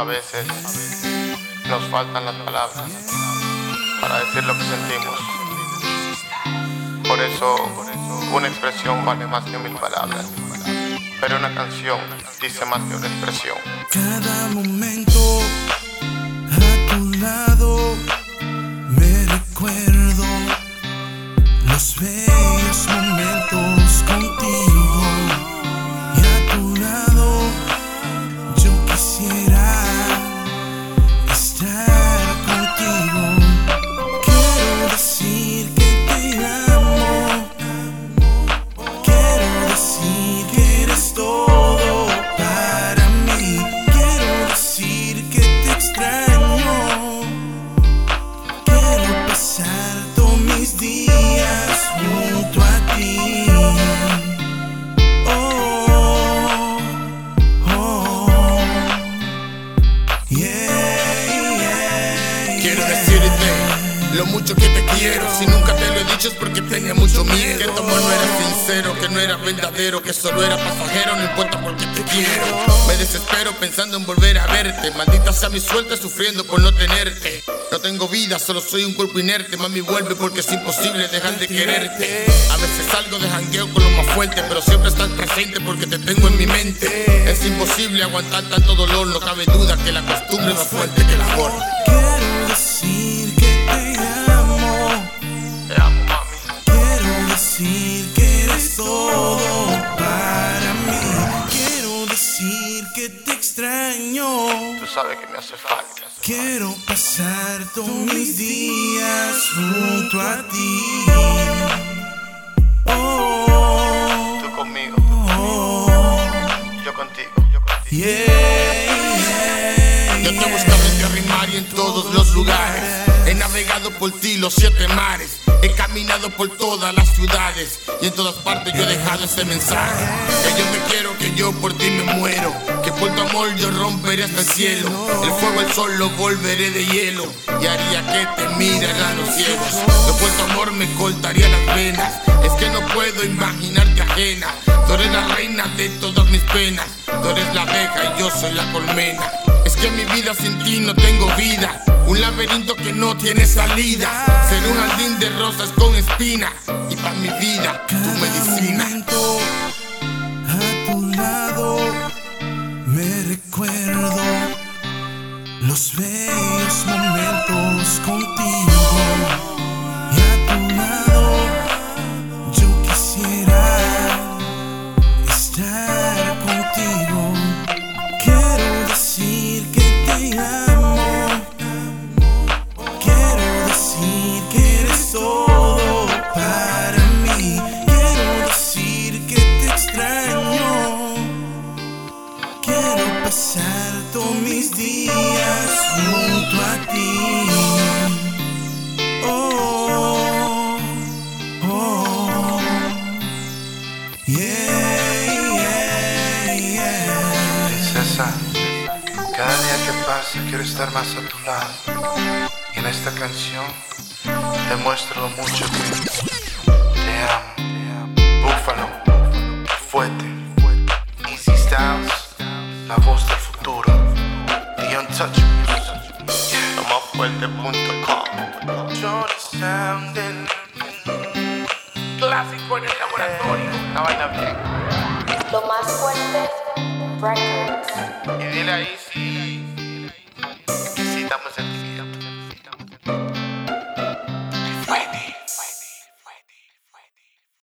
A veces nos faltan las palabras para decir lo que sentimos. Por eso una expresión vale más que mil palabras. Pero una canción dice más que una expresión. Cada momento a tu lado me recuerdo los Quiero decirte lo mucho que te quiero. Si nunca te lo he dicho es porque tenía mucho miedo. Que tu amor no era sincero, que no era verdadero, que solo era pasajero. No importa porque te quiero. Me desespero pensando en volver a verte. Maldita sea mi suerte sufriendo por no tenerte. No tengo vida, solo soy un cuerpo inerte. Mami, vuelve porque es imposible dejar de quererte. A veces salgo de jangueo con lo más fuerte, pero siempre estás presente porque te tengo en mi mente. Es imposible aguantar tanto dolor, no cabe duda que la costumbre es más eres todo para mí. Quiero decir que te extraño. Tú sabes que me hace falta. Quiero pasar todos mis días junto a ti. Oh, Tú conmigo, oh, yo contigo, yo contigo. yeah, yeah, Yo te he buscado en tierra y mar y en todos los lugares. He navegado por ti los siete mares. He caminado por todas las ciudades. Y en todas partes yo he dejado este mensaje. Que yo te quiero, que yo por ti me muero. Que por tu amor yo romperé hasta el cielo. El fuego, el sol lo volveré de hielo. Y haría que te miraran los ciegos. Que por tu amor me cortaría las venas. Es que no puedo imaginarte ajena. Tú eres la reina de todas mis penas. Tú eres la abeja y yo soy la colmena. Que mi vida sin ti no tengo vida. Un laberinto que no tiene salida. Ser un jardín de rosas con espinas. Y para mi vida, tu medicina. Pasar todos mis días junto a ti. Oh, oh, yeah, yeah, yeah. Princesa, cada día que pasa quiero estar más a tu lado. Y en esta canción te muestro lo mucho que The Untouchables. Lo más fuerte.com. Johnny Sounding. Clásico en el laboratorio. La vaina bien. Lo más fuerte, Records. Y dile ahí si, si estamos